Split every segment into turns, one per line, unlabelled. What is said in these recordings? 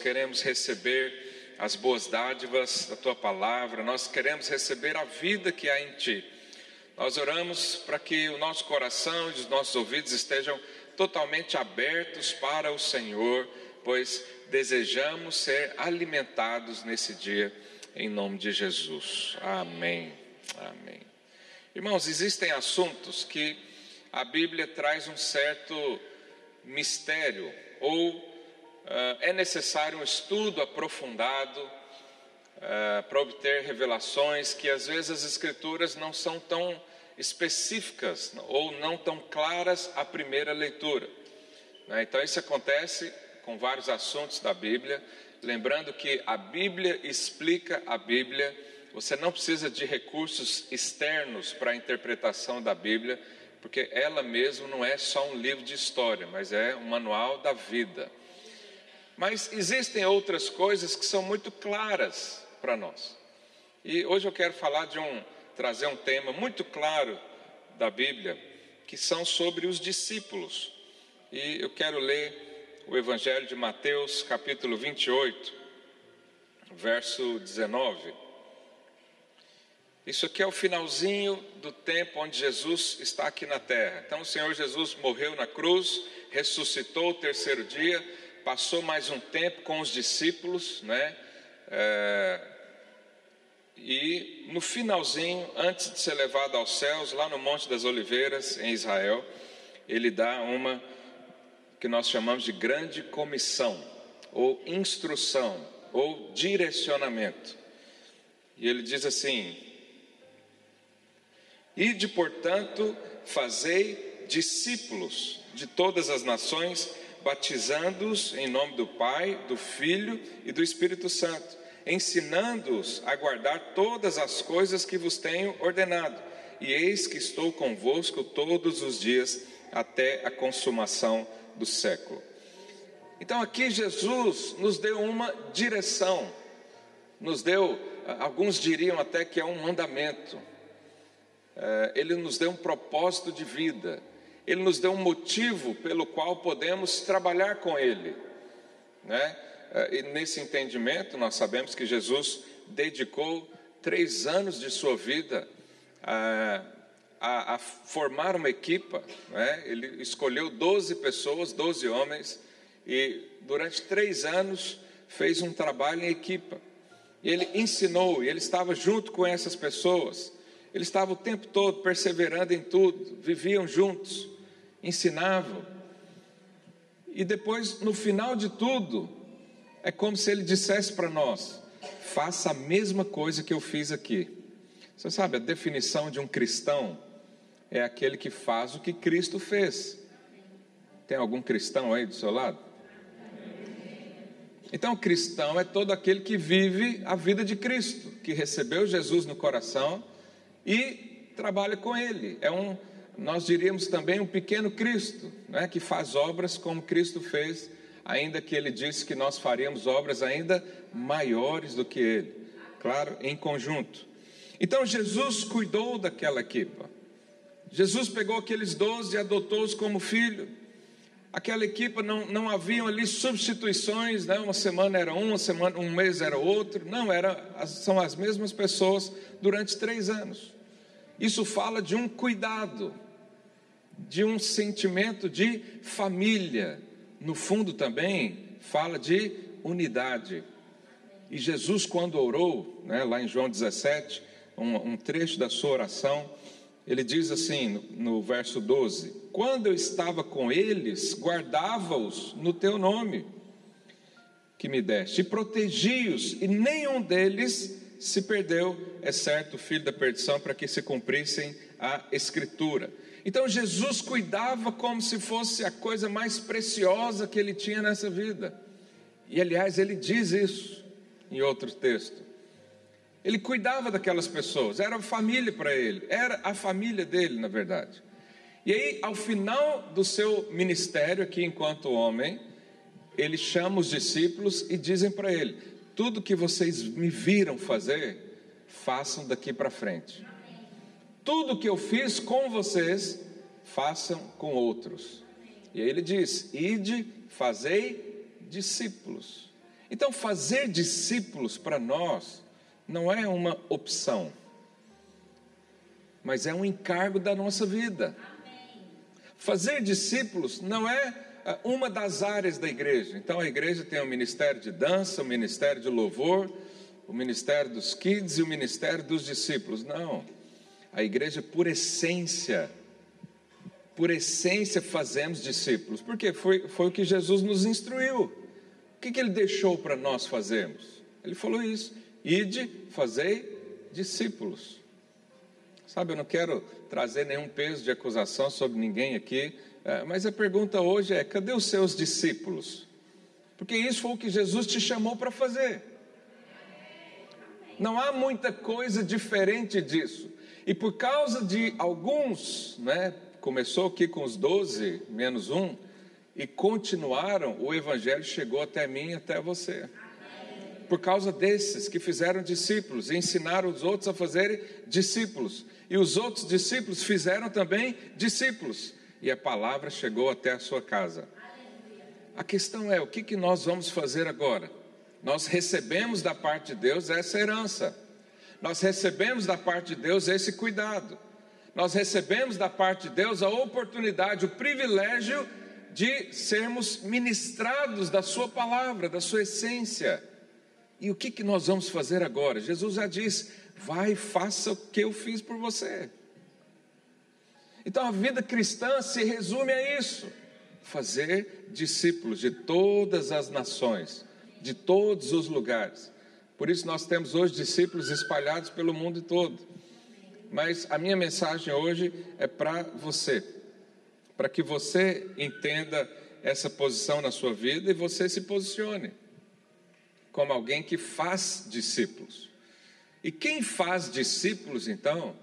Queremos receber as boas dádivas da tua palavra, nós queremos receber a vida que há em ti. Nós oramos para que o nosso coração e os nossos ouvidos estejam totalmente abertos para o Senhor, pois desejamos ser alimentados nesse dia, em nome de Jesus. Amém. Amém. Irmãos, existem assuntos que a Bíblia traz um certo mistério, ou é necessário um estudo aprofundado uh, para obter revelações que às vezes as Escrituras não são tão específicas ou não tão claras à primeira leitura. Né? Então, isso acontece com vários assuntos da Bíblia, lembrando que a Bíblia explica a Bíblia, você não precisa de recursos externos para a interpretação da Bíblia, porque ela mesma não é só um livro de história, mas é um manual da vida. Mas existem outras coisas que são muito claras para nós. E hoje eu quero falar de um trazer um tema muito claro da Bíblia, que são sobre os discípulos. E eu quero ler o Evangelho de Mateus, capítulo 28, verso 19. Isso aqui é o finalzinho do tempo onde Jesus está aqui na terra. Então, o Senhor Jesus morreu na cruz, ressuscitou o terceiro dia, passou mais um tempo com os discípulos, né? É, e no finalzinho, antes de ser levado aos céus, lá no Monte das Oliveiras, em Israel, ele dá uma que nós chamamos de grande comissão, ou instrução, ou direcionamento. E ele diz assim: Ide, portanto, fazei discípulos de todas as nações, batizando-os em nome do Pai, do Filho e do Espírito Santo ensinando-os a guardar todas as coisas que vos tenho ordenado. E eis que estou convosco todos os dias até a consumação do século. Então aqui Jesus nos deu uma direção, nos deu, alguns diriam até que é um mandamento, é, ele nos deu um propósito de vida, ele nos deu um motivo pelo qual podemos trabalhar com ele, né? Eh, e nesse entendimento, nós sabemos que Jesus dedicou três anos de sua vida a, a, a formar uma equipa. Né? Ele escolheu 12 pessoas, 12 homens, e durante três anos fez um trabalho em equipa. E ele ensinou, e ele estava junto com essas pessoas. Ele estava o tempo todo perseverando em tudo, viviam juntos, ensinavam. E depois, no final de tudo, é como se ele dissesse para nós: faça a mesma coisa que eu fiz aqui. Você sabe, a definição de um cristão é aquele que faz o que Cristo fez. Tem algum cristão aí do seu lado? Então, cristão é todo aquele que vive a vida de Cristo, que recebeu Jesus no coração e trabalha com Ele. É um, nós diríamos também um pequeno Cristo, né, que faz obras como Cristo fez ainda que ele disse que nós faríamos obras ainda maiores do que ele, claro, em conjunto. Então Jesus cuidou daquela equipa. Jesus pegou aqueles doze e adotou-os como filho. Aquela equipa não, não haviam ali substituições, né? uma semana era um, uma semana, um mês era outro. Não, era, são as mesmas pessoas durante três anos. Isso fala de um cuidado, de um sentimento de família, no fundo também fala de unidade. E Jesus, quando orou, né, lá em João 17, um, um, trecho da sua oração, ele diz assim, no, no verso 12: Quando eu estava com eles, guardava-os no teu nome que me deste, e protegi-os, e nenhum deles se perdeu, exceto o filho da perdição, para que se cumprissem a Escritura. Então Jesus cuidava como se fosse a coisa mais preciosa que ele tinha nessa vida. E aliás, ele diz isso em outro texto. Ele cuidava daquelas pessoas, era família para ele, era a família dele, na verdade. E aí, ao final do seu ministério aqui enquanto homem, ele chama os discípulos e dizem para ele: tudo que vocês me viram fazer, façam daqui para frente. Tudo que eu fiz com vocês, façam com outros. E aí ele diz: Ide, fazei discípulos. Então, fazer discípulos para nós não é uma opção, mas é um encargo da nossa vida. Fazer discípulos não é uma das áreas da igreja. Então, a igreja tem o ministério de dança, o ministério de louvor, o ministério dos kids e o ministério dos discípulos. Não. A igreja, por essência, por essência, fazemos discípulos. Porque foi, foi o que Jesus nos instruiu. O que, que ele deixou para nós fazermos? Ele falou isso: ide, fazei discípulos. Sabe, eu não quero trazer nenhum peso de acusação sobre ninguém aqui, mas a pergunta hoje é: cadê os seus discípulos? Porque isso foi o que Jesus te chamou para fazer. Não há muita coisa diferente disso. E por causa de alguns, né, começou aqui com os doze, menos um, e continuaram, o Evangelho chegou até mim e até você por causa desses que fizeram discípulos e ensinaram os outros a fazerem discípulos. E os outros discípulos fizeram também discípulos. E a palavra chegou até a sua casa. A questão é: o que, que nós vamos fazer agora? Nós recebemos da parte de Deus essa herança, nós recebemos da parte de Deus esse cuidado, nós recebemos da parte de Deus a oportunidade, o privilégio de sermos ministrados da Sua palavra, da Sua essência. E o que, que nós vamos fazer agora? Jesus já disse: vai, faça o que eu fiz por você. Então a vida cristã se resume a isso: fazer discípulos de todas as nações, de todos os lugares. Por isso nós temos hoje discípulos espalhados pelo mundo todo. Mas a minha mensagem hoje é para você, para que você entenda essa posição na sua vida e você se posicione como alguém que faz discípulos. E quem faz discípulos, então,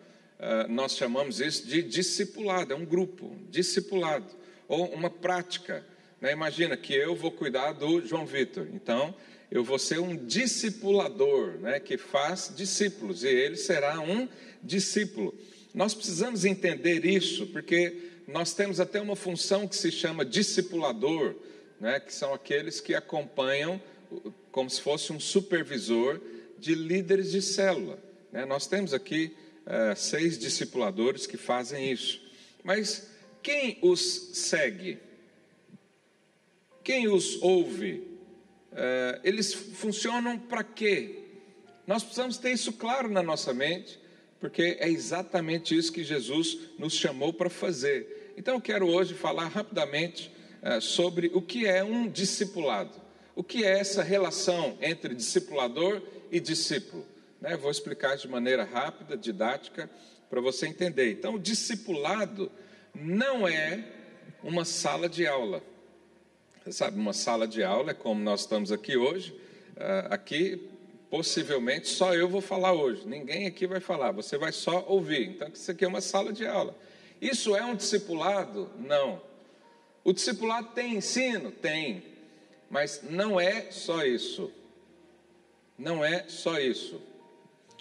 nós chamamos isso de discipulado, é um grupo, discipulado, ou uma prática. Né? Imagina que eu vou cuidar do João Vitor, então eu vou ser um discipulador, né? que faz discípulos, e ele será um discípulo. Nós precisamos entender isso, porque nós temos até uma função que se chama discipulador, né? que são aqueles que acompanham como se fosse um supervisor de líderes de célula. Né? Nós temos aqui uh, seis discipuladores que fazem isso. Mas quem os segue? Quem os ouve? Uh, eles funcionam para quê? Nós precisamos ter isso claro na nossa mente, porque é exatamente isso que Jesus nos chamou para fazer. Então eu quero hoje falar rapidamente uh, sobre o que é um discipulado. O que é essa relação entre discipulador e discípulo? Né? Vou explicar de maneira rápida, didática, para você entender. Então, o discipulado não é uma sala de aula. Você sabe, uma sala de aula é como nós estamos aqui hoje. Uh, aqui, possivelmente, só eu vou falar hoje. Ninguém aqui vai falar, você vai só ouvir. Então, isso aqui é uma sala de aula. Isso é um discipulado? Não. O discipulado tem ensino? Tem. Mas não é só isso. Não é só isso.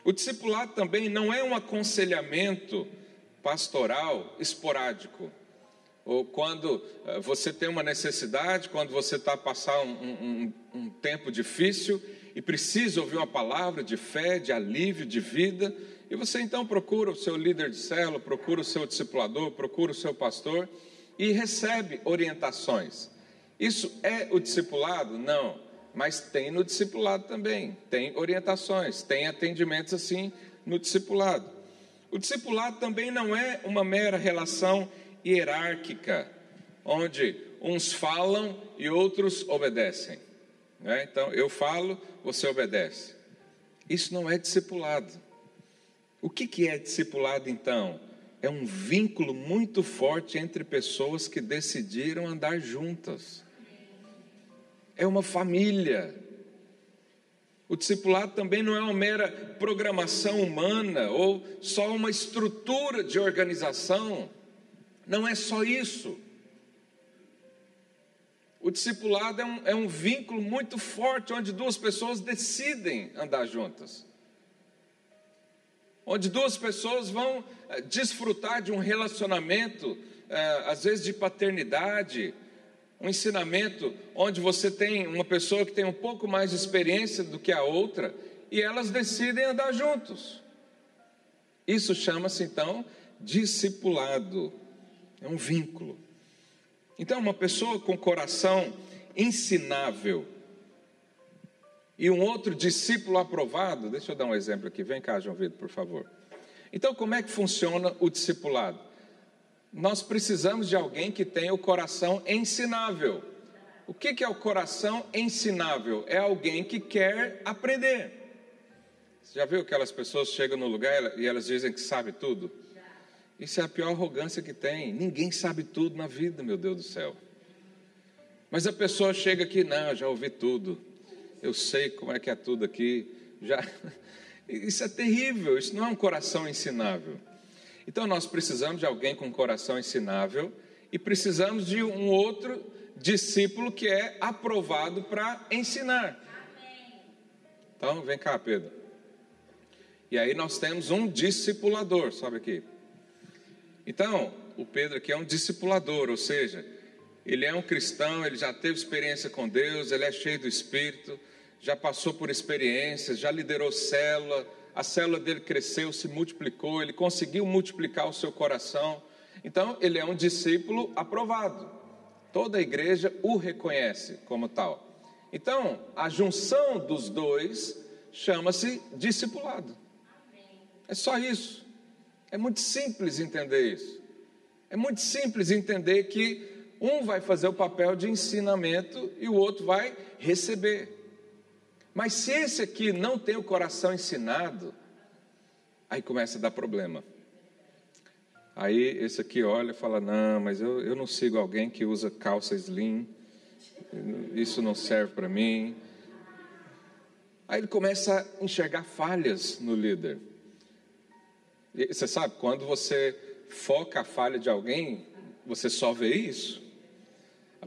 O discipulado também não é um aconselhamento pastoral esporádico. Ou quando eh, você tem uma necessidade, quando você está a passar um, um, um tempo difícil e precisa ouvir uma palavra de fé, de alívio, de vida, e você então procura o seu líder de célula, procura o seu discipulador, procura o seu pastor e recebe orientações. Isso é o discipulado? Não. Mas tem no discipulado também. Tem orientações, tem atendimentos assim no discipulado. O discipulado também não é uma mera relação hierárquica, onde uns falam e outros obedecem. Né? Então, eu falo, você obedece. Isso não é discipulado. O que, que é discipulado então? É um vínculo muito forte entre pessoas que decidiram andar juntas é uma família. O discipulado também não é uma mera programação humana ou só uma estrutura de organização. Não é só isso. O discipulado é um, é um vínculo muito forte onde duas pessoas decidem andar juntas. Onde duas pessoas vão eh, desfrutar de um relacionamento, eh, às vezes de paternidade, um ensinamento onde você tem uma pessoa que tem um pouco mais de experiência do que a outra e elas decidem andar juntos. Isso chama-se então discipulado, é um vínculo. Então, uma pessoa com coração ensinável e um outro discípulo aprovado, deixa eu dar um exemplo aqui, vem cá, João Vitor, por favor. Então, como é que funciona o discipulado? Nós precisamos de alguém que tenha o coração ensinável. O que é o coração ensinável? É alguém que quer aprender. Você já viu aquelas pessoas chegam no lugar e elas dizem que sabe tudo? Isso é a pior arrogância que tem. Ninguém sabe tudo na vida, meu Deus do céu. Mas a pessoa chega aqui, não, já ouvi tudo. Eu sei como é que é tudo aqui. Já Isso é terrível, isso não é um coração ensinável. Então nós precisamos de alguém com um coração ensinável e precisamos de um outro discípulo que é aprovado para ensinar. Então, vem cá, Pedro. E aí nós temos um discipulador, sabe aqui? Então, o Pedro aqui é um discipulador, ou seja, ele é um cristão, ele já teve experiência com Deus, ele é cheio do Espírito, já passou por experiências, já liderou célula, a célula dele cresceu, se multiplicou, ele conseguiu multiplicar o seu coração. Então, ele é um discípulo aprovado. Toda a igreja o reconhece como tal. Então, a junção dos dois chama-se discipulado. É só isso. É muito simples entender isso. É muito simples entender que um vai fazer o papel de ensinamento e o outro vai receber. Mas se esse aqui não tem o coração ensinado, aí começa a dar problema. Aí esse aqui olha e fala: Não, mas eu, eu não sigo alguém que usa calça slim, isso não serve para mim. Aí ele começa a enxergar falhas no líder. E você sabe, quando você foca a falha de alguém, você só vê isso.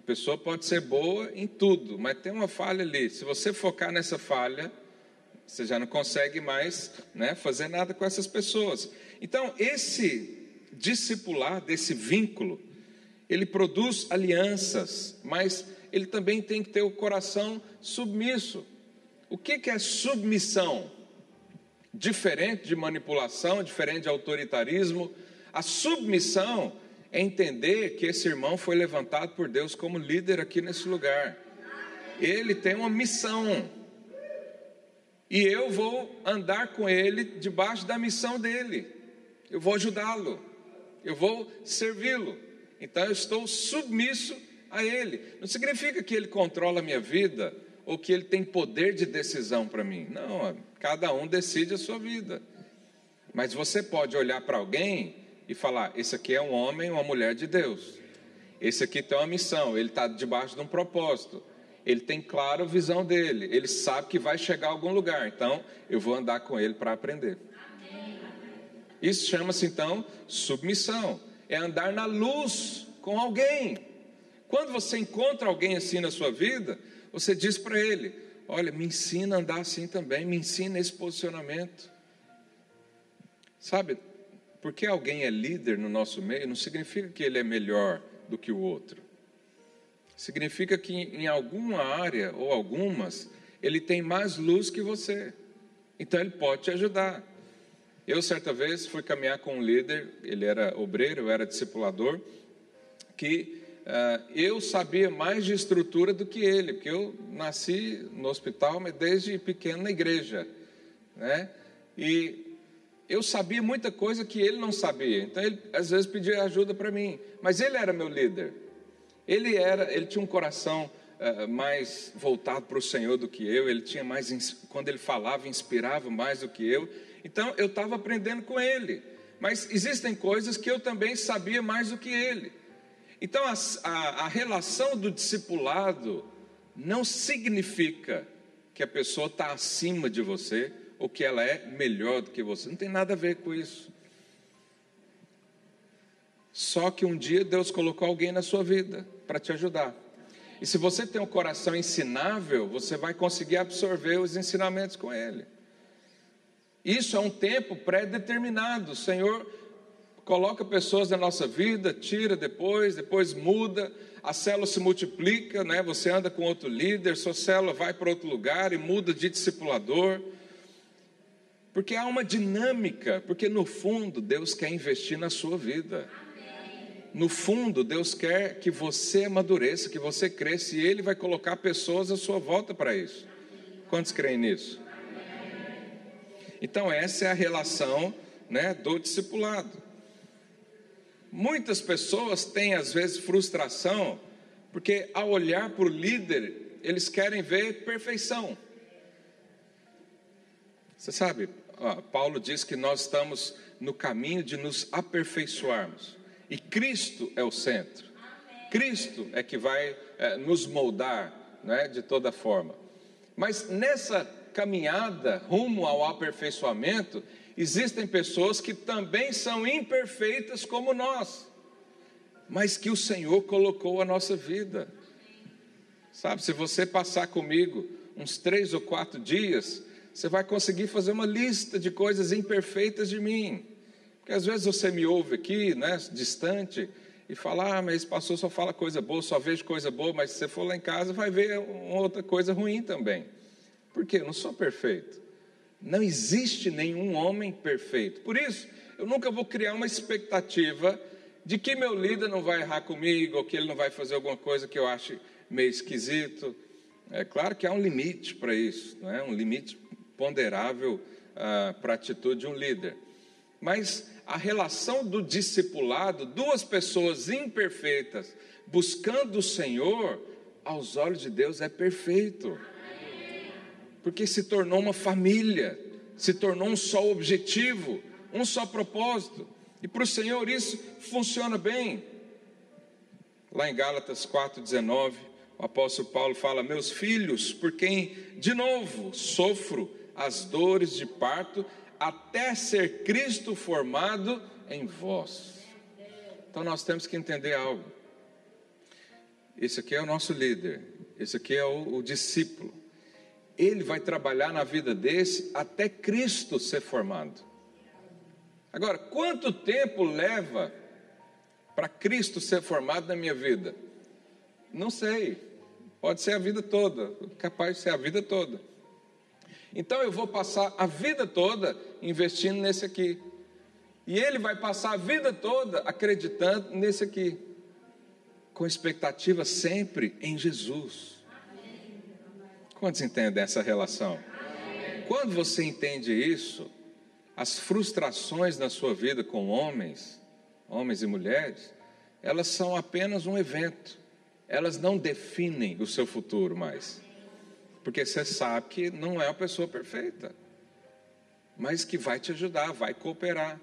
Pessoa pode ser boa em tudo, mas tem uma falha ali. Se você focar nessa falha, você já não consegue mais né, fazer nada com essas pessoas. Então, esse discipular desse vínculo, ele produz alianças, mas ele também tem que ter o coração submisso. O que, que é submissão? Diferente de manipulação, diferente de autoritarismo. A submissão é entender que esse irmão foi levantado por Deus como líder aqui nesse lugar. Ele tem uma missão. E eu vou andar com ele debaixo da missão dele. Eu vou ajudá-lo. Eu vou servi-lo. Então eu estou submisso a ele. Não significa que ele controla a minha vida ou que ele tem poder de decisão para mim. Não, cada um decide a sua vida. Mas você pode olhar para alguém e falar: esse aqui é um homem, uma mulher de Deus. Esse aqui tem uma missão, ele está debaixo de um propósito. Ele tem clara a visão dele, ele sabe que vai chegar a algum lugar, então eu vou andar com ele para aprender. Isso chama-se então submissão, é andar na luz com alguém. Quando você encontra alguém assim na sua vida, você diz para ele: Olha, me ensina a andar assim também, me ensina esse posicionamento. Sabe, porque alguém é líder no nosso meio, não significa que ele é melhor do que o outro. Significa que em alguma área ou algumas, ele tem mais luz que você. Então ele pode te ajudar. Eu, certa vez, fui caminhar com um líder, ele era obreiro, eu era discipulador, que uh, eu sabia mais de estrutura do que ele, porque eu nasci no hospital, mas desde pequeno na igreja. Né? E eu sabia muita coisa que ele não sabia. Então ele às vezes pedia ajuda para mim, mas ele era meu líder. Ele era, ele tinha um coração uh, mais voltado para o Senhor do que eu. Ele tinha mais, quando ele falava, inspirava mais do que eu. Então eu estava aprendendo com ele. Mas existem coisas que eu também sabia mais do que ele. Então a, a, a relação do discipulado não significa que a pessoa está acima de você ou que ela é melhor do que você. Não tem nada a ver com isso. Só que um dia Deus colocou alguém na sua vida para te ajudar. E se você tem um coração ensinável, você vai conseguir absorver os ensinamentos com ele. Isso é um tempo pré-determinado. O Senhor coloca pessoas na nossa vida, tira depois, depois muda. a célula se multiplica, né? Você anda com outro líder, sua célula vai para outro lugar e muda de discipulador. Porque há uma dinâmica, porque no fundo Deus quer investir na sua vida. No fundo, Deus quer que você amadureça, que você cresça, e Ele vai colocar pessoas à sua volta para isso. Quantos creem nisso? Então, essa é a relação né, do discipulado. Muitas pessoas têm, às vezes, frustração, porque ao olhar para o líder, eles querem ver perfeição. Você sabe, Paulo diz que nós estamos no caminho de nos aperfeiçoarmos, e Cristo é o centro. Cristo é que vai é, nos moldar né, de toda forma. Mas nessa caminhada rumo ao aperfeiçoamento, existem pessoas que também são imperfeitas como nós, mas que o Senhor colocou a nossa vida. Sabe, se você passar comigo uns três ou quatro dias, você vai conseguir fazer uma lista de coisas imperfeitas de mim. Porque às vezes você me ouve aqui, né, distante, e fala, ah, mas pastor só fala coisa boa, só vejo coisa boa, mas se você for lá em casa, vai ver outra coisa ruim também. Por quê? Eu não sou perfeito. Não existe nenhum homem perfeito. Por isso, eu nunca vou criar uma expectativa de que meu líder não vai errar comigo, ou que ele não vai fazer alguma coisa que eu ache meio esquisito. É claro que há um limite para isso, não é? um limite ponderável ah, para a atitude de um líder. Mas a relação do discipulado, duas pessoas imperfeitas, buscando o Senhor, aos olhos de Deus é perfeito porque se tornou uma família, se tornou um só objetivo, um só propósito. E para o Senhor isso funciona bem. Lá em Gálatas 4,19, o apóstolo Paulo fala: Meus filhos, por quem de novo sofro as dores de parto, até ser Cristo formado em vós. Então nós temos que entender algo. Esse aqui é o nosso líder, esse aqui é o, o discípulo ele vai trabalhar na vida desse até Cristo ser formado. Agora, quanto tempo leva para Cristo ser formado na minha vida? Não sei. Pode ser a vida toda, capaz de ser a vida toda. Então eu vou passar a vida toda investindo nesse aqui. E ele vai passar a vida toda acreditando nesse aqui. Com expectativa sempre em Jesus. Quantos entendem essa relação? Quando você entende isso, as frustrações na sua vida com homens, homens e mulheres, elas são apenas um evento. Elas não definem o seu futuro mais. Porque você sabe que não é uma pessoa perfeita, mas que vai te ajudar, vai cooperar.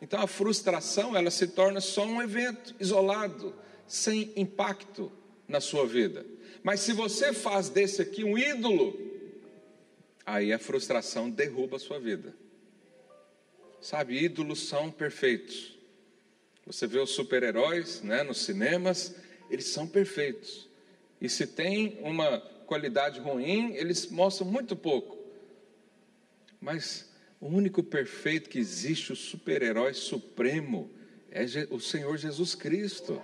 Então a frustração, ela se torna só um evento isolado, sem impacto na sua vida. Mas se você faz desse aqui um ídolo, aí a frustração derruba a sua vida. Sabe, ídolos são perfeitos. Você vê os super-heróis né, nos cinemas, eles são perfeitos. E se tem uma qualidade ruim, eles mostram muito pouco. Mas o único perfeito que existe, o super-herói supremo, é o Senhor Jesus Cristo.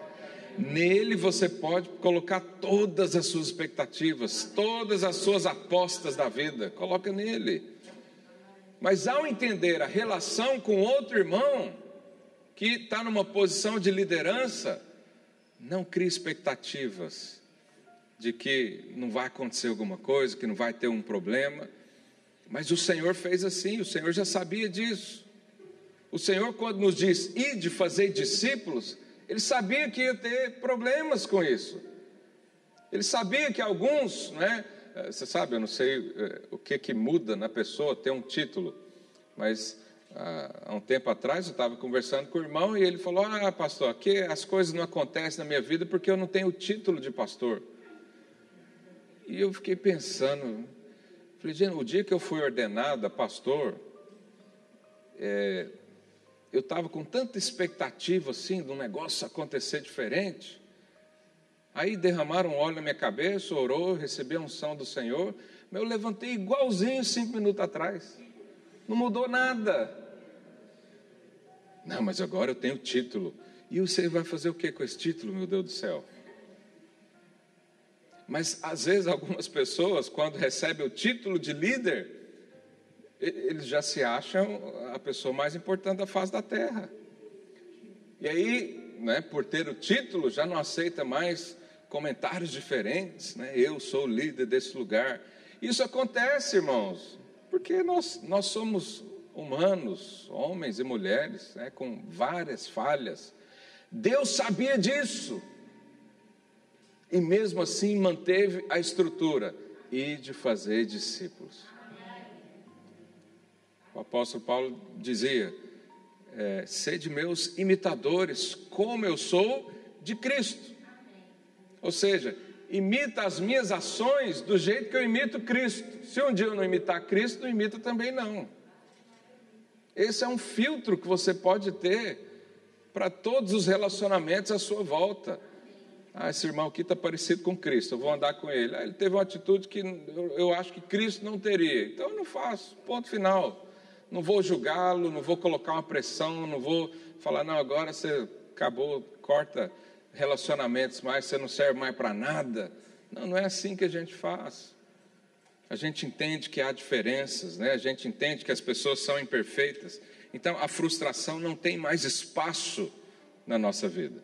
Nele você pode colocar todas as suas expectativas, todas as suas apostas da vida, coloca nele. Mas ao entender a relação com outro irmão que está numa posição de liderança, não crie expectativas de que não vai acontecer alguma coisa, que não vai ter um problema. Mas o Senhor fez assim, o Senhor já sabia disso. O Senhor, quando nos diz, ide fazer discípulos, ele sabia que ia ter problemas com isso. Ele sabia que alguns, né? Você sabe, eu não sei é, o que que muda na pessoa ter um título, mas há um tempo atrás eu estava conversando com o irmão e ele falou: Ah, pastor, aqui as coisas não acontecem na minha vida porque eu não tenho o título de pastor. E eu fiquei pensando, falei, gente, o dia que eu fui ordenado a pastor, é, eu estava com tanta expectativa assim um negócio acontecer diferente. Aí derramaram óleo na minha cabeça, orou, recebi a unção do Senhor, mas eu levantei igualzinho cinco minutos atrás. Não mudou nada. Não, mas agora eu tenho título. E você vai fazer o que com esse título, meu Deus do céu? Mas às vezes algumas pessoas, quando recebem o título de líder, eles já se acham a pessoa mais importante da face da terra. E aí, né, por ter o título, já não aceita mais comentários diferentes, né? Eu sou o líder desse lugar. Isso acontece, irmãos, porque nós, nós somos humanos, homens e mulheres, né, com várias falhas. Deus sabia disso. E mesmo assim manteve a estrutura e de fazer discípulos. O apóstolo Paulo dizia: é, sede meus imitadores, como eu sou de Cristo. Ou seja, imita as minhas ações do jeito que eu imito Cristo. Se um dia eu não imitar Cristo, não imita também não. Esse é um filtro que você pode ter para todos os relacionamentos à sua volta. Ah, esse irmão aqui está parecido com Cristo, eu vou andar com ele. Ah, ele teve uma atitude que eu, acho que Cristo não teria, então eu não faço, ponto final não vou julgá-lo, não vou colocar uma pressão, não vou falar, não, agora você acabou, corta relacionamentos mais, você não serve mais para nada. Não, não é assim que a gente faz. A gente entende que há diferenças, né? a gente entende que as pessoas são imperfeitas. Então a frustração não tem mais espaço na nossa vida.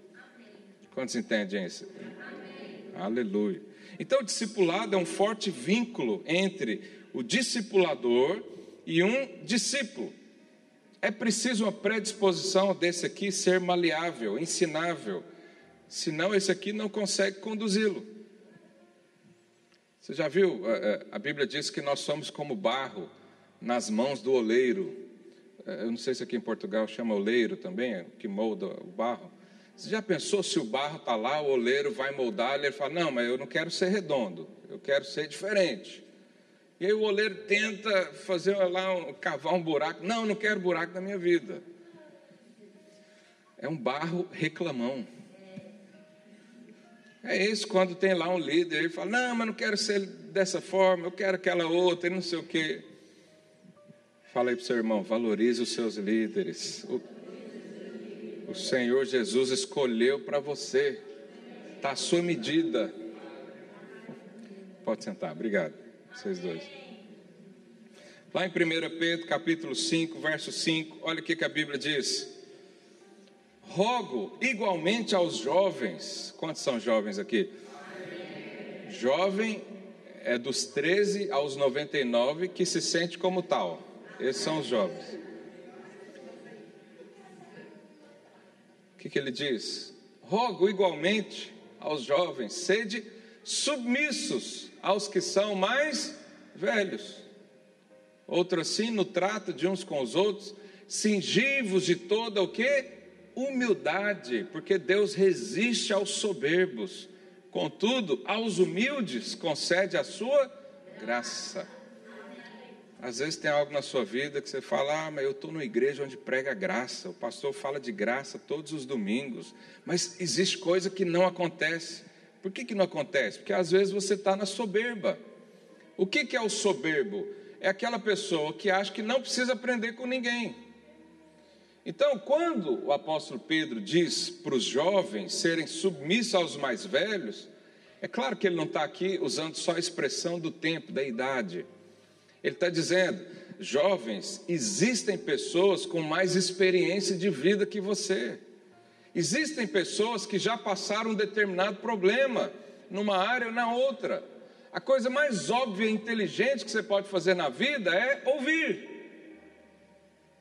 Quantos entendem isso? Amém. Aleluia. Então o discipulado é um forte vínculo entre o discipulador e um discípulo. É preciso uma predisposição desse aqui ser maleável, ensinável, senão esse aqui não consegue conduzi-lo. Você já viu? A Bíblia diz que nós somos como barro nas mãos do oleiro. Eu não sei se aqui em Portugal chama oleiro também, que molda o barro. Você já pensou se o barro está lá, o oleiro vai moldar, ele fala: Não, mas eu não quero ser redondo, eu quero ser diferente. E aí o oleiro tenta fazer lá, um, cavar um buraco. Não, não quero buraco na minha vida. É um barro reclamão. É isso quando tem lá um líder, ele fala, não, mas não quero ser dessa forma, eu quero aquela outra, e não sei o quê. Fala aí para o seu irmão, valorize os seus líderes. O, o Senhor Jesus escolheu para você. Está à sua medida. Pode sentar, obrigado. Vocês dois. Lá em 1 Pedro, capítulo 5, verso 5, olha o que, que a Bíblia diz. Rogo igualmente aos jovens, quantos são jovens aqui? Jovem é dos 13 aos 99 que se sente como tal. Esses são os jovens. Que, que ele diz? Rogo igualmente aos jovens, sede submissos aos que são mais velhos. Outro assim, no trato de uns com os outros, cingivos de toda o que? Humildade, porque Deus resiste aos soberbos, contudo, aos humildes concede a sua graça. Às vezes tem algo na sua vida que você fala, ah, mas eu estou numa igreja onde prega graça, o pastor fala de graça todos os domingos, mas existe coisa que não acontece. Por que, que não acontece? Porque às vezes você está na soberba. O que, que é o soberbo? É aquela pessoa que acha que não precisa aprender com ninguém. Então, quando o apóstolo Pedro diz para os jovens serem submissos aos mais velhos, é claro que ele não está aqui usando só a expressão do tempo, da idade. Ele está dizendo, jovens, existem pessoas com mais experiência de vida que você. Existem pessoas que já passaram um determinado problema numa área ou na outra. A coisa mais óbvia e inteligente que você pode fazer na vida é ouvir.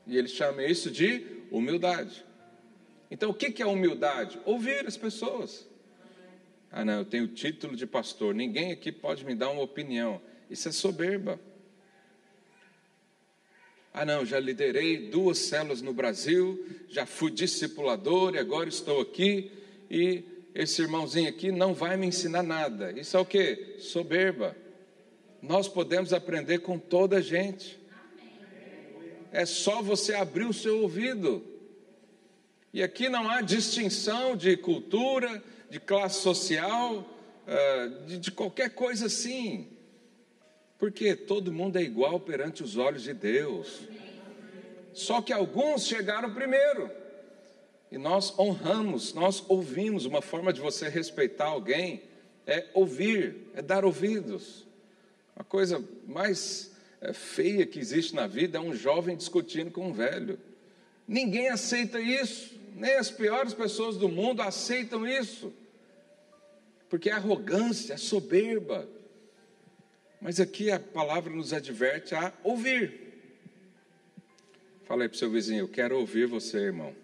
E ele chama isso de humildade. Então, o que é humildade? Ouvir as pessoas. Ah, não, eu tenho título de pastor, ninguém aqui pode me dar uma opinião. Isso é soberba. Ah, não, já liderei duas células no Brasil, já fui discipulador e agora estou aqui e esse irmãozinho aqui não vai me ensinar nada. Isso é o que? Soberba. Nós podemos aprender com toda a gente. É só você abrir o seu ouvido. E aqui não há distinção de cultura, de classe social, ah, de qualquer coisa assim. Porque todo mundo é igual perante os olhos de Deus. Só que alguns chegaram primeiro. E nós honramos, nós ouvimos uma forma de você respeitar alguém, é ouvir, é dar ouvidos. A coisa mais é, feia que existe na vida é um jovem discutindo com um velho. Ninguém aceita isso, nem as piores pessoas do mundo aceitam isso, porque é arrogância, é soberba. Mas aqui a palavra nos adverte a ouvir. Fala aí para o seu vizinho, eu quero ouvir você, irmão.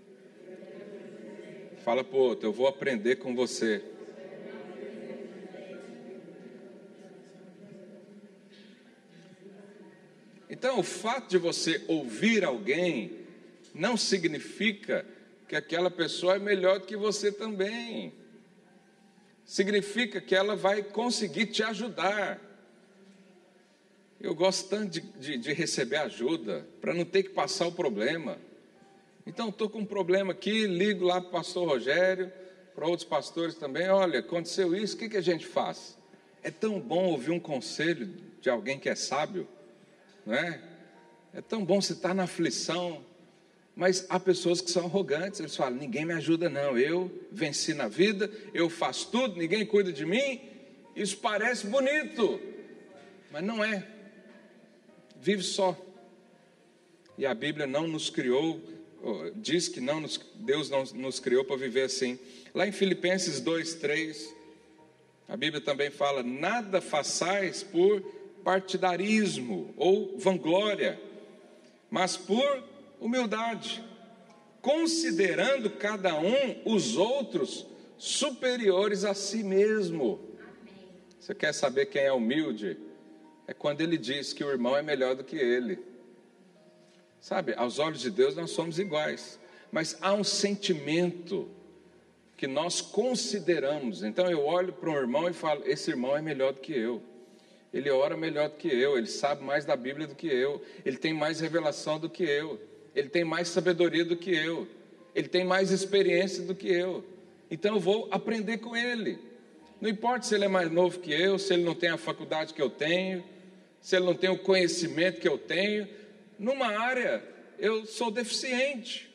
Fala para o outro, eu vou aprender com você. Então, o fato de você ouvir alguém não significa que aquela pessoa é melhor do que você também. Significa que ela vai conseguir te ajudar. Eu gosto tanto de, de, de receber ajuda, para não ter que passar o problema. Então, estou com um problema aqui, ligo lá para o pastor Rogério, para outros pastores também. Olha, aconteceu isso, o que, que a gente faz? É tão bom ouvir um conselho de alguém que é sábio não é? É tão bom você estar na aflição, mas há pessoas que são arrogantes, eles falam: ninguém me ajuda, não, eu venci na vida, eu faço tudo, ninguém cuida de mim. Isso parece bonito, mas não é. Vive só. E a Bíblia não nos criou, diz que não nos, Deus não nos criou para viver assim. Lá em Filipenses 2, 3, a Bíblia também fala: nada façais por partidarismo ou vanglória, mas por humildade, considerando cada um os outros superiores a si mesmo. Você quer saber quem é humilde? É quando ele diz que o irmão é melhor do que ele. Sabe, aos olhos de Deus nós somos iguais, mas há um sentimento que nós consideramos. Então eu olho para um irmão e falo: esse irmão é melhor do que eu. Ele ora melhor do que eu, ele sabe mais da Bíblia do que eu, ele tem mais revelação do que eu, ele tem mais sabedoria do que eu, ele tem mais experiência do que eu. Então eu vou aprender com ele. Não importa se ele é mais novo que eu, se ele não tem a faculdade que eu tenho, se ele não tem o conhecimento que eu tenho, numa área eu sou deficiente.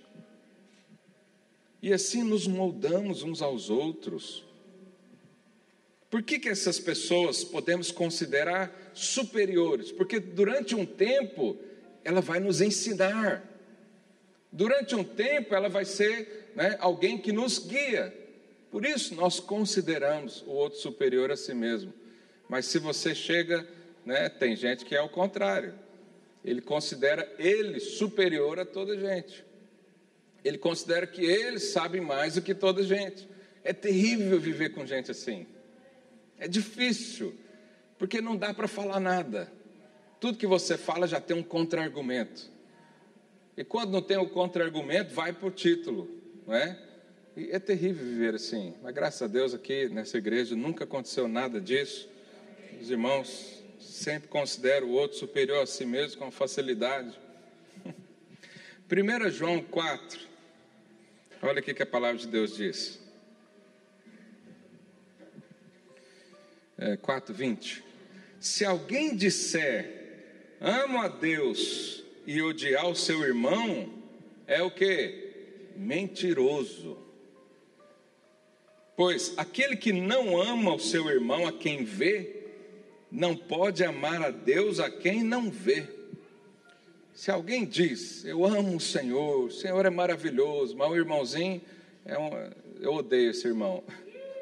E assim nos moldamos uns aos outros. Por que, que essas pessoas podemos considerar superiores? Porque durante um tempo ela vai nos ensinar, durante um tempo ela vai ser né, alguém que nos guia. Por isso nós consideramos o outro superior a si mesmo. Mas se você chega, né, tem gente que é o contrário. Ele considera ele superior a toda gente. Ele considera que ele sabe mais do que toda gente. É terrível viver com gente assim. É difícil, porque não dá para falar nada. Tudo que você fala já tem um contra-argumento. E quando não tem o contra-argumento, vai para o título, não é? E é terrível viver assim. Mas graças a Deus aqui nessa igreja nunca aconteceu nada disso. Os irmãos sempre consideram o outro superior a si mesmo com facilidade. 1 João 4. Olha o que a palavra de Deus diz. é, 4, 20. Se alguém disser, amo a Deus e odiar o seu irmão, é o que? Mentiroso. Pois aquele que não ama o seu irmão a quem vê, não pode amar a Deus a quem não vê. Se alguém diz, eu amo o Senhor, o Senhor é maravilhoso, mas o irmãozinho, é um, eu odeio esse irmão.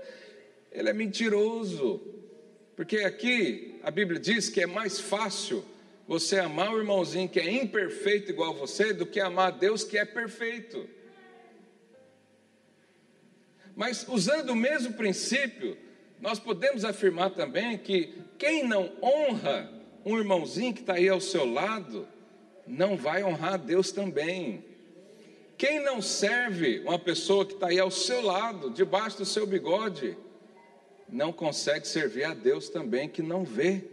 Ele é mentiroso. Porque aqui a Bíblia diz que é mais fácil você amar o irmãozinho que é imperfeito igual você do que amar a Deus que é perfeito. Mas usando o mesmo princípio, nós podemos afirmar também que quem não honra um irmãozinho que está aí ao seu lado, não vai honrar a Deus também. Quem não serve uma pessoa que está aí ao seu lado, debaixo do seu bigode, não consegue servir a Deus também que não vê.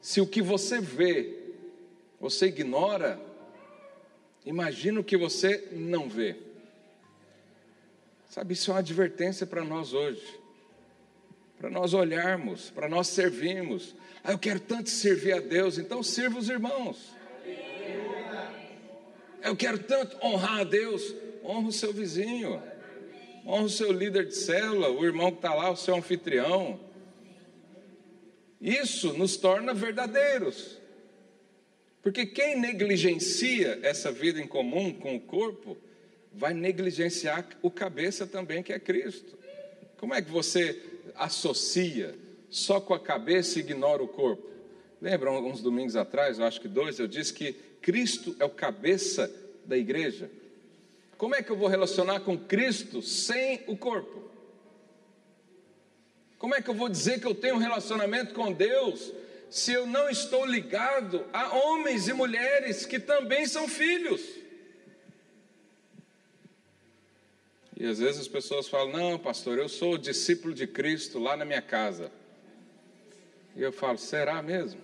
Se o que você vê, você ignora, imagina o que você não vê. Sabe, isso é uma advertência para nós hoje. Para nós olharmos, para nós servirmos. Ah, eu quero tanto servir a Deus, então sirva os irmãos. Eu quero tanto honrar a Deus, honra o seu vizinho. honra o seu líder de célula, o irmão que está lá, o seu anfitrião. Isso nos torna verdadeiros. Porque quem negligencia essa vida em comum com o corpo, vai negligenciar o cabeça também, que é Cristo. Como é que você associa só com a cabeça e ignora o corpo? Lembram, uns domingos atrás, eu acho que dois, eu disse que Cristo é o cabeça da igreja. Como é que eu vou relacionar com Cristo sem o corpo? Como é que eu vou dizer que eu tenho um relacionamento com Deus se eu não estou ligado a homens e mulheres que também são filhos? E às vezes as pessoas falam: Não, pastor, eu sou discípulo de Cristo lá na minha casa. E eu falo: Será mesmo?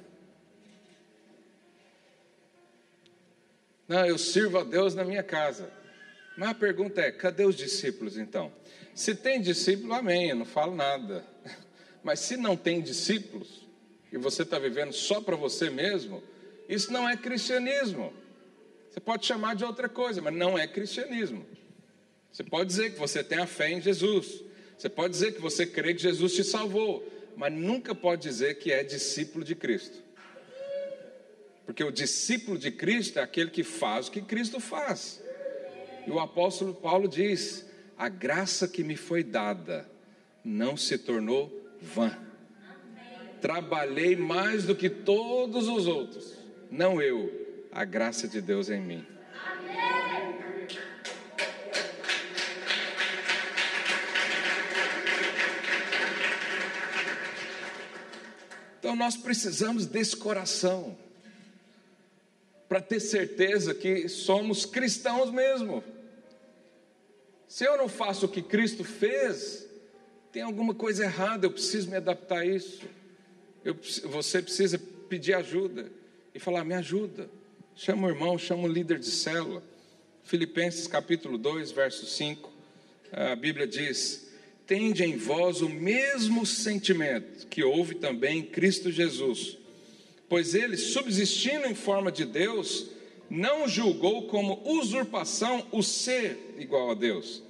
Não, eu sirvo a Deus na minha casa. Mas a pergunta é: cadê os discípulos então? Se tem discípulo, amém, eu não falo nada. Mas se não tem discípulos, e você está vivendo só para você mesmo, isso não é cristianismo. Você pode chamar de outra coisa, mas não é cristianismo. Você pode dizer que você tem a fé em Jesus. Você pode dizer que você crê que Jesus te salvou, mas nunca pode dizer que é discípulo de Cristo. Porque o discípulo de Cristo é aquele que faz o que Cristo faz. E o apóstolo Paulo diz: a graça que me foi dada não se tornou vã. Trabalhei mais do que todos os outros, não eu, a graça de Deus em mim. Então nós precisamos desse coração para ter certeza que somos cristãos mesmo. Se eu não faço o que Cristo fez, tem alguma coisa errada, eu preciso me adaptar a isso. Eu, você precisa pedir ajuda e falar: me ajuda. Chama o irmão, chama o líder de célula. Filipenses capítulo 2, verso 5, a Bíblia diz: Tende em vós o mesmo sentimento que houve também em Cristo Jesus pois ele, subsistindo em forma de Deus, não julgou como usurpação o ser igual a Deus.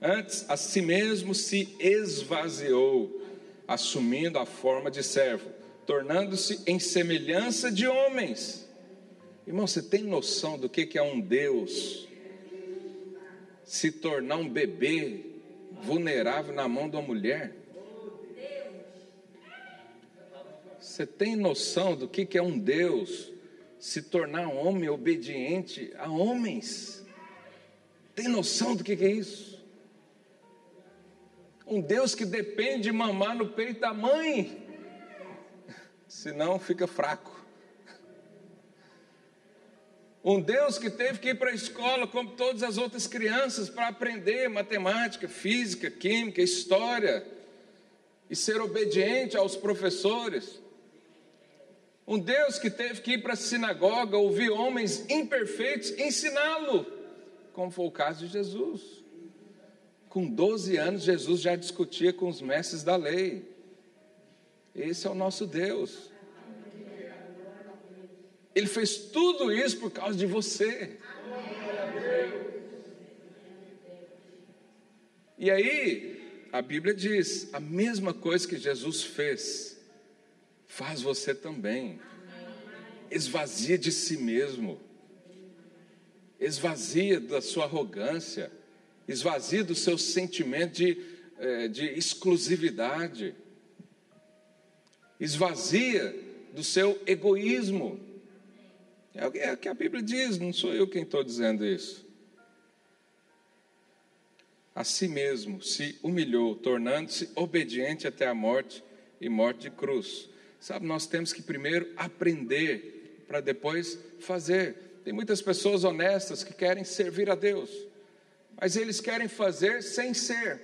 Antes, a si mesmo se esvaziou, assumindo a forma de servo, tornando-se em semelhança de homens. Irmão, você tem noção do que é um Deus se tornar um bebê vulnerável na mão de uma mulher? Você tem noção do que é um Deus se tornar homem obediente a homens? Tem noção do que é isso? Um Deus que depende de mamar no peito da mãe, senão fica fraco. Um Deus que teve que ir para a escola como todas as outras crianças para aprender matemática, física, química, história e ser obediente aos professores. Um Deus que teve que ir para a sinagoga ouvir homens imperfeitos ensiná-lo, como foi o caso de Jesus. Com 12 anos, Jesus já discutia com os mestres da lei. Esse é o nosso Deus. Ele fez tudo isso por causa de você. E aí, a Bíblia diz: a mesma coisa que Jesus fez faz você também. Esvazia de si mesmo, esvazia da sua arrogância, esvazia do seu sentimento de, eh, de exclusividade, esvazia do seu egoísmo. É, é o que a Bíblia diz, não sou eu quem estou dizendo isso. A si mesmo se humilhou, tornando-se obediente até a morte e morte de cruz. Sabe, nós temos que primeiro aprender para depois fazer. Tem muitas pessoas honestas que querem servir a Deus, mas eles querem fazer sem ser.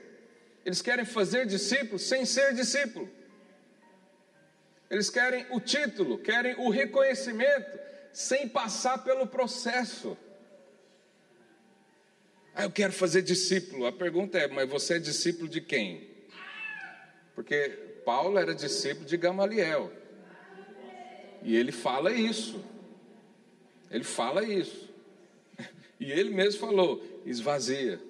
Eles querem fazer discípulos sem ser discípulo. Eles querem o título, querem o reconhecimento, sem passar pelo processo. Ah, eu quero fazer discípulo. A pergunta é: mas você é discípulo de quem? Porque Paulo era discípulo de Gamaliel. E ele fala isso. Ele fala isso. E ele mesmo falou: esvazia.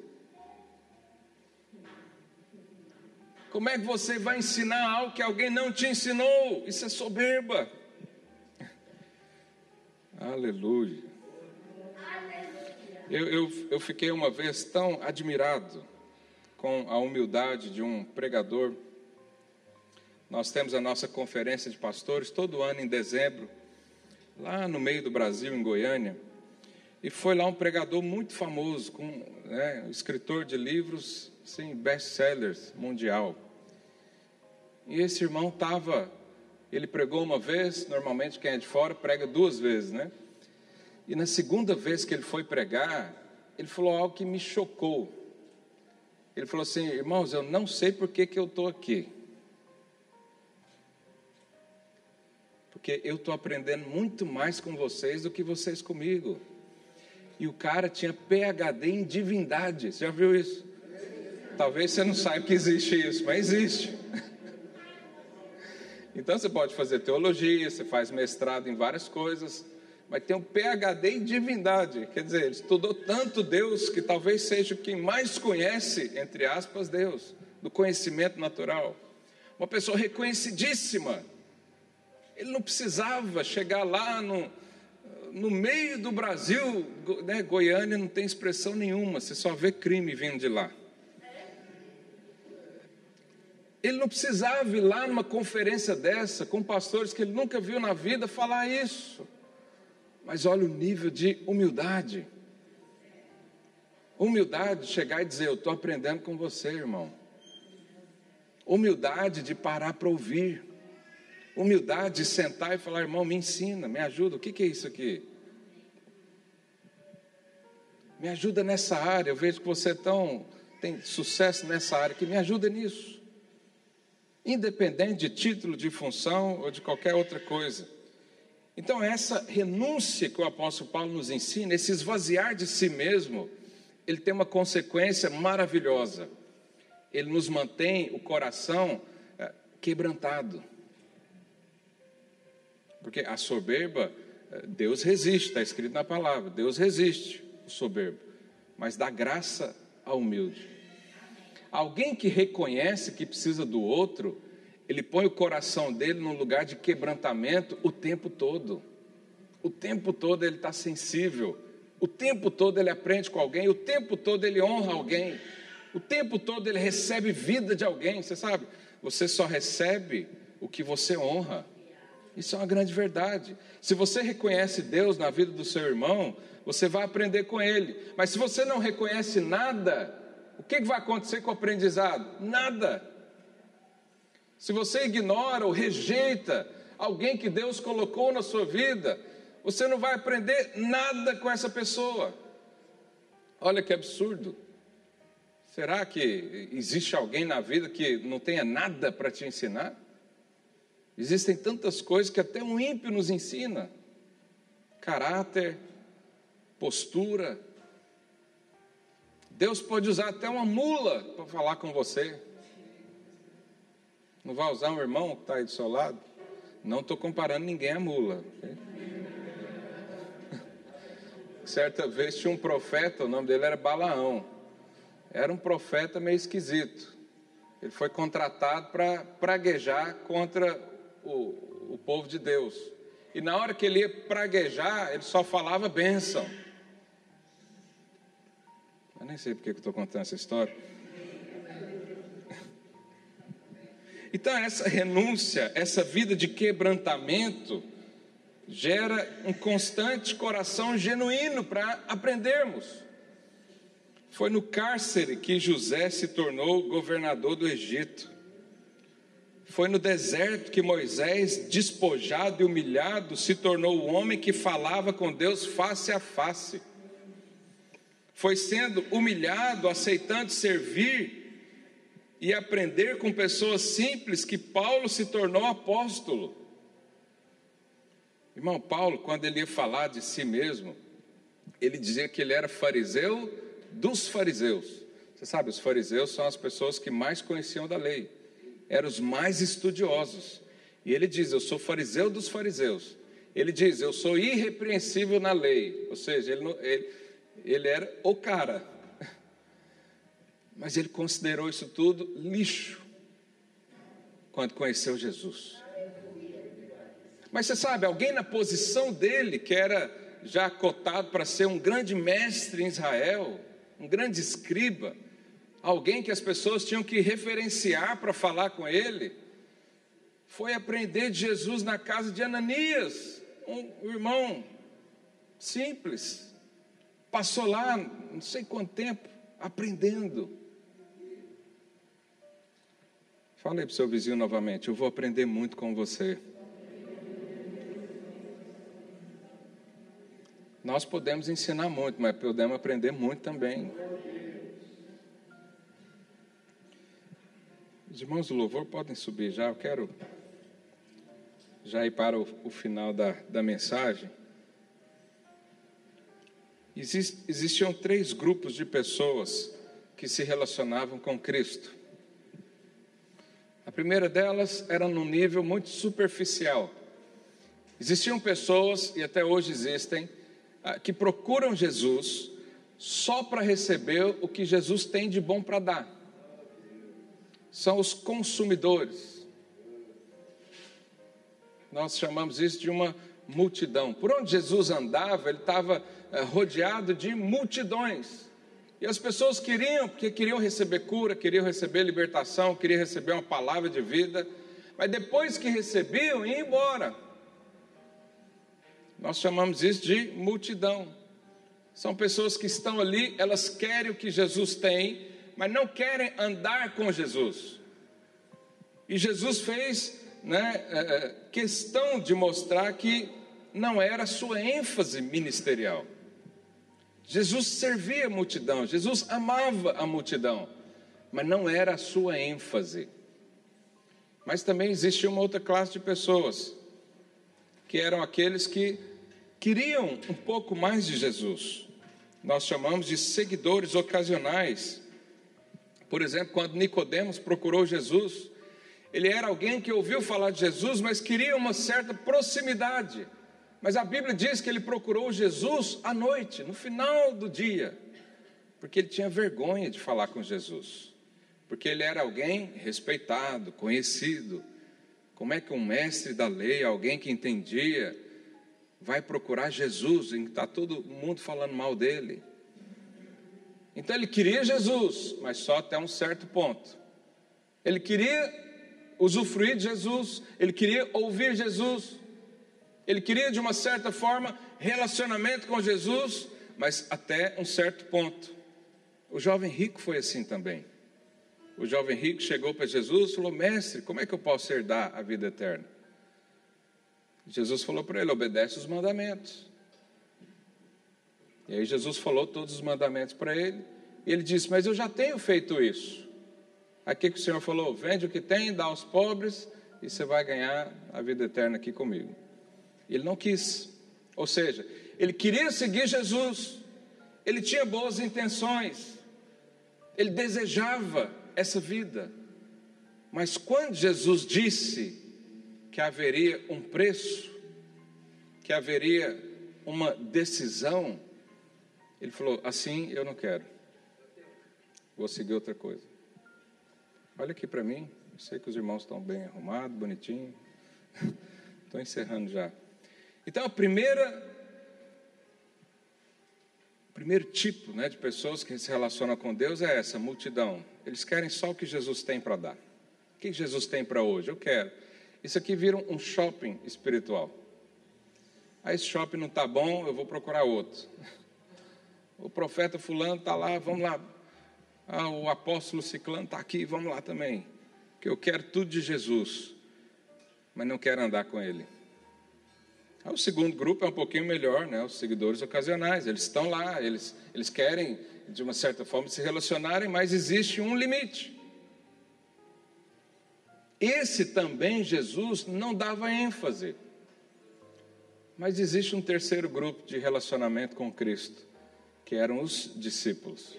Como é que você vai ensinar algo que alguém não te ensinou? Isso é soberba. Aleluia. Eu, eu, eu fiquei uma vez tão admirado com a humildade de um pregador. Nós temos a nossa conferência de pastores todo ano em dezembro, lá no meio do Brasil, em Goiânia. E foi lá um pregador muito famoso, com, né, escritor de livros, sim, best-sellers mundial. E esse irmão estava, ele pregou uma vez, normalmente quem é de fora prega duas vezes, né? E na segunda vez que ele foi pregar, ele falou algo que me chocou. Ele falou assim: irmãos, eu não sei por que, que eu estou aqui. Porque eu estou aprendendo muito mais com vocês do que vocês comigo e o cara tinha PhD em divindade. Você já viu isso? Talvez você não saiba que existe isso, mas existe. Então você pode fazer teologia, você faz mestrado em várias coisas, mas tem um PhD em divindade. Quer dizer, ele estudou tanto Deus que talvez seja quem mais conhece, entre aspas, Deus, do conhecimento natural. Uma pessoa reconhecidíssima. Ele não precisava chegar lá no, no meio do Brasil, né, Goiânia não tem expressão nenhuma, você só vê crime vindo de lá. Ele não precisava ir lá numa conferência dessa, com pastores que ele nunca viu na vida, falar isso. Mas olha o nível de humildade. Humildade de chegar e dizer: Eu estou aprendendo com você, irmão. Humildade de parar para ouvir. Humildade de sentar e falar, irmão, me ensina, me ajuda. O que, que é isso aqui? Me ajuda nessa área. Eu vejo que você é tão, tem sucesso nessa área, que me ajuda nisso. Independente de título, de função ou de qualquer outra coisa. Então, essa renúncia que o apóstolo Paulo nos ensina, esse esvaziar de si mesmo, ele tem uma consequência maravilhosa. Ele nos mantém o coração eh, quebrantado. Porque a soberba, eh, Deus resiste, está escrito na palavra, Deus resiste o soberbo, mas dá graça ao humilde. Alguém que reconhece que precisa do outro, ele põe o coração dele num lugar de quebrantamento o tempo todo. O tempo todo ele está sensível, o tempo todo ele aprende com alguém, o tempo todo ele honra alguém, o tempo todo ele recebe vida de alguém. Você sabe, você só recebe o que você honra. Isso é uma grande verdade. Se você reconhece Deus na vida do seu irmão, você vai aprender com ele. Mas se você não reconhece nada, o que vai acontecer com o aprendizado? Nada. Se você ignora ou rejeita alguém que Deus colocou na sua vida, você não vai aprender nada com essa pessoa. Olha que absurdo. Será que existe alguém na vida que não tenha nada para te ensinar? Existem tantas coisas que até um ímpio nos ensina: caráter, postura. Deus pode usar até uma mula para falar com você. Não vai usar um irmão que está aí do seu lado? Não estou comparando ninguém a mula. Certa vez tinha um profeta, o nome dele era Balaão. Era um profeta meio esquisito. Ele foi contratado para praguejar contra o, o povo de Deus. E na hora que ele ia praguejar, ele só falava bênção. Eu nem sei porque eu estou contando essa história. Então, essa renúncia, essa vida de quebrantamento, gera um constante coração genuíno para aprendermos. Foi no cárcere que José se tornou governador do Egito. Foi no deserto que Moisés, despojado e humilhado, se tornou o homem que falava com Deus face a face. Foi sendo humilhado, aceitando servir e aprender com pessoas simples que Paulo se tornou apóstolo. Irmão, Paulo, quando ele ia falar de si mesmo, ele dizia que ele era fariseu dos fariseus. Você sabe, os fariseus são as pessoas que mais conheciam da lei eram os mais estudiosos. E ele diz: Eu sou fariseu dos fariseus. Ele diz: Eu sou irrepreensível na lei. Ou seja, ele, ele, ele era o cara. Mas ele considerou isso tudo lixo quando conheceu Jesus. Mas você sabe, alguém na posição dele, que era já cotado para ser um grande mestre em Israel, um grande escriba, alguém que as pessoas tinham que referenciar para falar com ele, foi aprender de Jesus na casa de Ananias, um irmão simples, passou lá não sei quanto tempo aprendendo. Falei para o seu vizinho novamente, eu vou aprender muito com você. Nós podemos ensinar muito, mas podemos aprender muito também. Os irmãos do louvor podem subir já, eu quero já ir para o, o final da, da mensagem. Exist, existiam três grupos de pessoas que se relacionavam com Cristo. A primeira delas era num nível muito superficial. Existiam pessoas, e até hoje existem, ah, que procuram Jesus só para receber o que Jesus tem de bom para dar. São os consumidores. Nós chamamos isso de uma multidão. Por onde Jesus andava, ele estava rodeado de multidões. E as pessoas queriam, porque queriam receber cura, queriam receber libertação, queriam receber uma palavra de vida, mas depois que recebiam, iam embora. Nós chamamos isso de multidão. São pessoas que estão ali, elas querem o que Jesus tem, mas não querem andar com Jesus. E Jesus fez né, é, é, questão de mostrar que não era a sua ênfase ministerial. Jesus servia a multidão, Jesus amava a multidão, mas não era a sua ênfase. Mas também existia uma outra classe de pessoas, que eram aqueles que queriam um pouco mais de Jesus. Nós chamamos de seguidores ocasionais. Por exemplo, quando Nicodemos procurou Jesus, ele era alguém que ouviu falar de Jesus, mas queria uma certa proximidade. Mas a Bíblia diz que ele procurou Jesus à noite, no final do dia, porque ele tinha vergonha de falar com Jesus, porque ele era alguém respeitado, conhecido. Como é que um mestre da lei, alguém que entendia, vai procurar Jesus, em que está todo mundo falando mal dele? Então ele queria Jesus, mas só até um certo ponto. Ele queria usufruir de Jesus, ele queria ouvir Jesus, ele queria de uma certa forma relacionamento com Jesus, mas até um certo ponto. O jovem rico foi assim também. O jovem rico chegou para Jesus e falou: Mestre, como é que eu posso herdar a vida eterna? Jesus falou para ele: Obedece os mandamentos. E aí Jesus falou todos os mandamentos para ele. E ele disse: Mas eu já tenho feito isso. Aqui que o Senhor falou: vende o que tem, dá aos pobres e você vai ganhar a vida eterna aqui comigo. Ele não quis. Ou seja, ele queria seguir Jesus, ele tinha boas intenções, ele desejava essa vida. Mas quando Jesus disse que haveria um preço, que haveria uma decisão, ele falou: assim eu não quero, vou seguir outra coisa. Olha aqui para mim. Eu sei que os irmãos estão bem arrumados, bonitinho. Estou encerrando já. Então, a primeira, o primeiro tipo né, de pessoas que se relacionam com Deus é essa multidão. Eles querem só o que Jesus tem para dar. O que Jesus tem para hoje? Eu quero. Isso aqui vira um shopping espiritual. Ah, esse shopping não está bom, eu vou procurar outro. O profeta fulano está lá, vamos lá, ah, o apóstolo Ciclano está aqui, vamos lá também. Que eu quero tudo de Jesus, mas não quero andar com ele. Ah, o segundo grupo é um pouquinho melhor, né? Os seguidores ocasionais, eles estão lá, eles, eles querem, de uma certa forma, se relacionarem, mas existe um limite. Esse também Jesus não dava ênfase. Mas existe um terceiro grupo de relacionamento com Cristo, que eram os discípulos.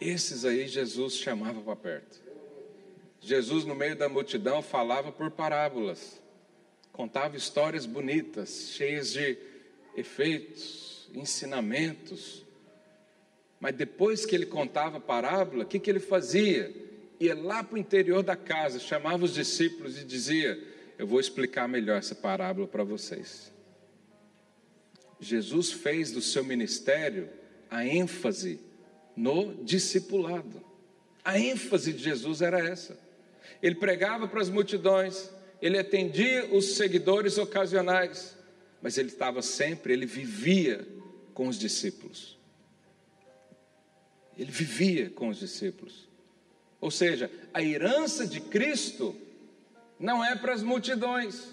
Esses aí Jesus chamava para perto. Jesus, no meio da multidão, falava por parábolas, contava histórias bonitas, cheias de efeitos, ensinamentos. Mas depois que ele contava a parábola, o que, que ele fazia? ia lá para o interior da casa, chamava os discípulos e dizia: Eu vou explicar melhor essa parábola para vocês. Jesus fez do seu ministério a ênfase no discipulado. A ênfase de Jesus era essa. Ele pregava para as multidões, ele atendia os seguidores ocasionais, mas ele estava sempre, ele vivia com os discípulos. Ele vivia com os discípulos. Ou seja, a herança de Cristo não é para as multidões.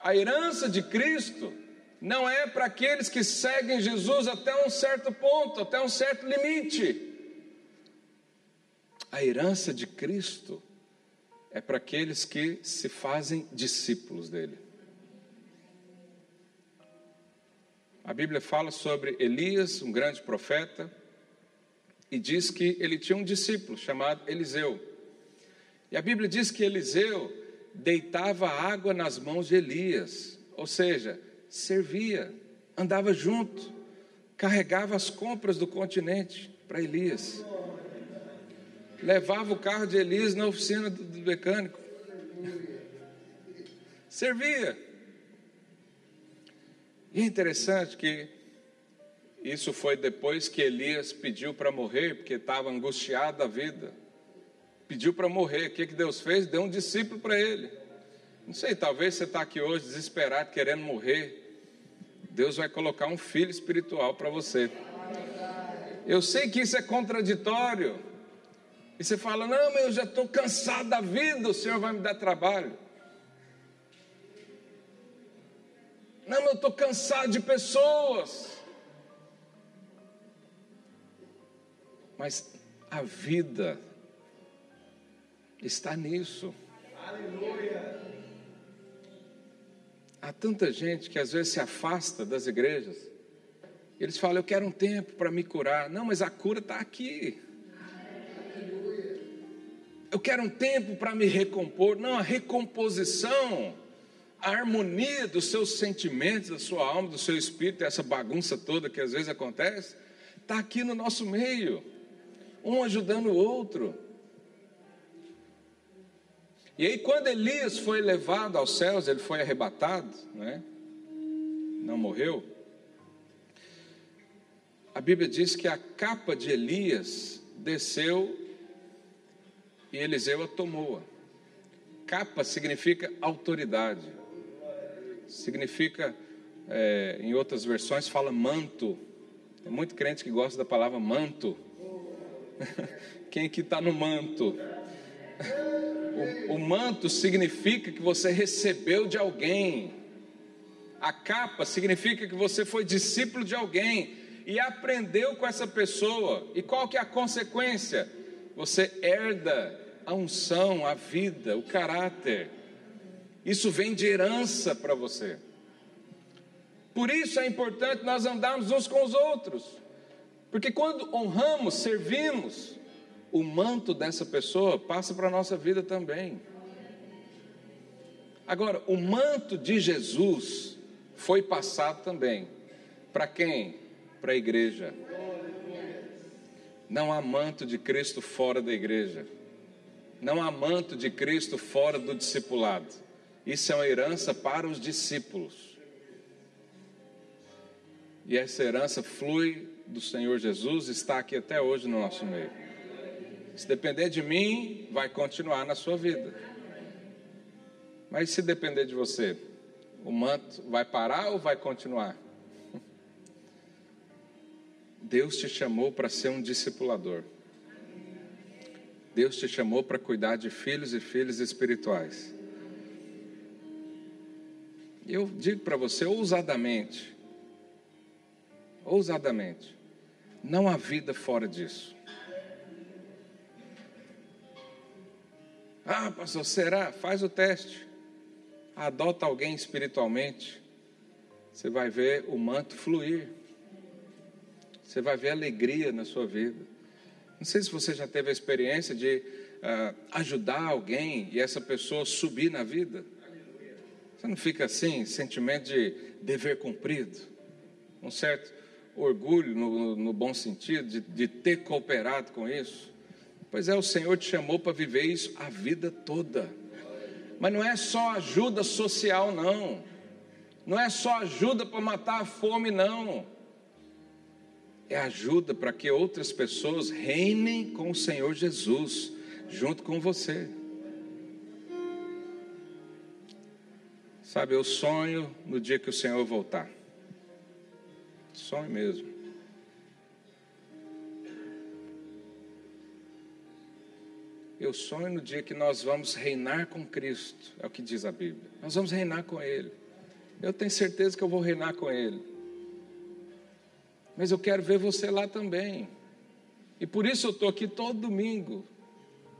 A herança de Cristo não é para aqueles que seguem Jesus até um certo ponto, até um certo limite. A herança de Cristo é para aqueles que se fazem discípulos dele. A Bíblia fala sobre Elias, um grande profeta, e diz que ele tinha um discípulo chamado Eliseu. E a Bíblia diz que Eliseu deitava água nas mãos de Elias, ou seja, servia, andava junto, carregava as compras do continente para Elias, levava o carro de Elias na oficina do, mecânico, servia. E é interessante que isso foi depois que Elias pediu para morrer, porque estava angustiado da vida. Pediu para morrer. O que, que Deus fez? Deu um discípulo para ele. Não sei, talvez você está aqui hoje desesperado, querendo morrer. Deus vai colocar um filho espiritual para você. Eu sei que isso é contraditório. E você fala: Não, mas eu já estou cansado da vida, o Senhor vai me dar trabalho. Não, mas eu estou cansado de pessoas. Mas a vida está nisso. Aleluia. Há tanta gente que às vezes se afasta das igrejas. Eles falam, eu quero um tempo para me curar. Não, mas a cura está aqui. Eu quero um tempo para me recompor. Não, a recomposição, a harmonia dos seus sentimentos, da sua alma, do seu espírito, essa bagunça toda que às vezes acontece, está aqui no nosso meio um ajudando o outro. E aí, quando Elias foi levado aos céus, ele foi arrebatado, né? não morreu. A Bíblia diz que a capa de Elias desceu e Eliseu a tomou. Capa significa autoridade, significa, é, em outras versões, fala manto. Tem muito crente que gosta da palavra manto. Quem aqui está no manto? O, o manto significa que você recebeu de alguém. A capa significa que você foi discípulo de alguém e aprendeu com essa pessoa. E qual que é a consequência? Você herda a unção, a vida, o caráter. Isso vem de herança para você. Por isso é importante nós andarmos uns com os outros. Porque quando honramos, servimos, o manto dessa pessoa passa para a nossa vida também. Agora, o manto de Jesus foi passado também. Para quem? Para a igreja. Não há manto de Cristo fora da igreja. Não há manto de Cristo fora do discipulado. Isso é uma herança para os discípulos. E essa herança flui do Senhor Jesus está aqui até hoje no nosso meio. Se depender de mim, vai continuar na sua vida. Mas se depender de você, o manto vai parar ou vai continuar? Deus te chamou para ser um discipulador. Deus te chamou para cuidar de filhos e filhas espirituais. Eu digo para você ousadamente, ousadamente, não há vida fora disso. Ah, pastor, será? Faz o teste. Adota alguém espiritualmente. Você vai ver o manto fluir. Você vai ver alegria na sua vida. Não sei se você já teve a experiência de uh, ajudar alguém e essa pessoa subir na vida. Você não fica assim, sentimento de dever cumprido, um certo orgulho no, no bom sentido de, de ter cooperado com isso. Pois é, o Senhor te chamou para viver isso a vida toda. Mas não é só ajuda social, não. Não é só ajuda para matar a fome, não. É ajuda para que outras pessoas reinem com o Senhor Jesus, junto com você. Sabe, eu sonho no dia que o Senhor voltar. Sonho mesmo. Eu sonho no dia que nós vamos reinar com Cristo, é o que diz a Bíblia. Nós vamos reinar com Ele. Eu tenho certeza que eu vou reinar com Ele. Mas eu quero ver você lá também. E por isso eu estou aqui todo domingo,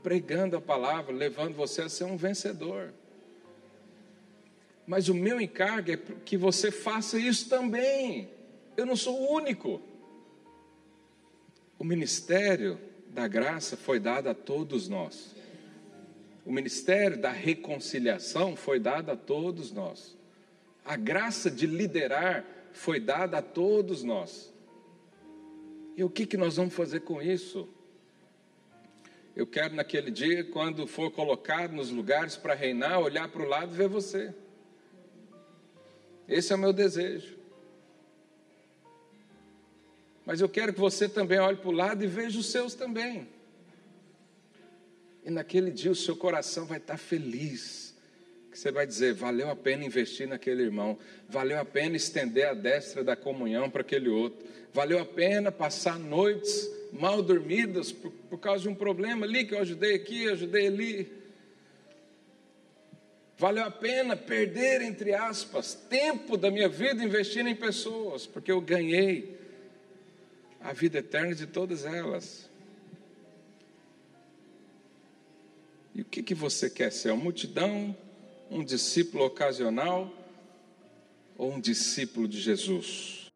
pregando a palavra, levando você a ser um vencedor. Mas o meu encargo é que você faça isso também. Eu não sou o único. O ministério da graça foi dado a todos nós. O ministério da reconciliação foi dado a todos nós. A graça de liderar foi dada a todos nós. E o que, que nós vamos fazer com isso? Eu quero naquele dia, quando for colocado nos lugares para reinar, olhar para o lado e ver você. Esse é o meu desejo. Mas eu quero que você também olhe para o lado e veja os seus também. E naquele dia o seu coração vai estar feliz que você vai dizer: valeu a pena investir naquele irmão, valeu a pena estender a destra da comunhão para aquele outro, valeu a pena passar noites mal dormidas por, por causa de um problema ali que eu ajudei aqui, ajudei ali. Valeu a pena perder, entre aspas, tempo da minha vida investindo em pessoas, porque eu ganhei a vida eterna de todas elas. E o que, que você quer ser? Uma multidão um discípulo ocasional ou um discípulo de Jesus?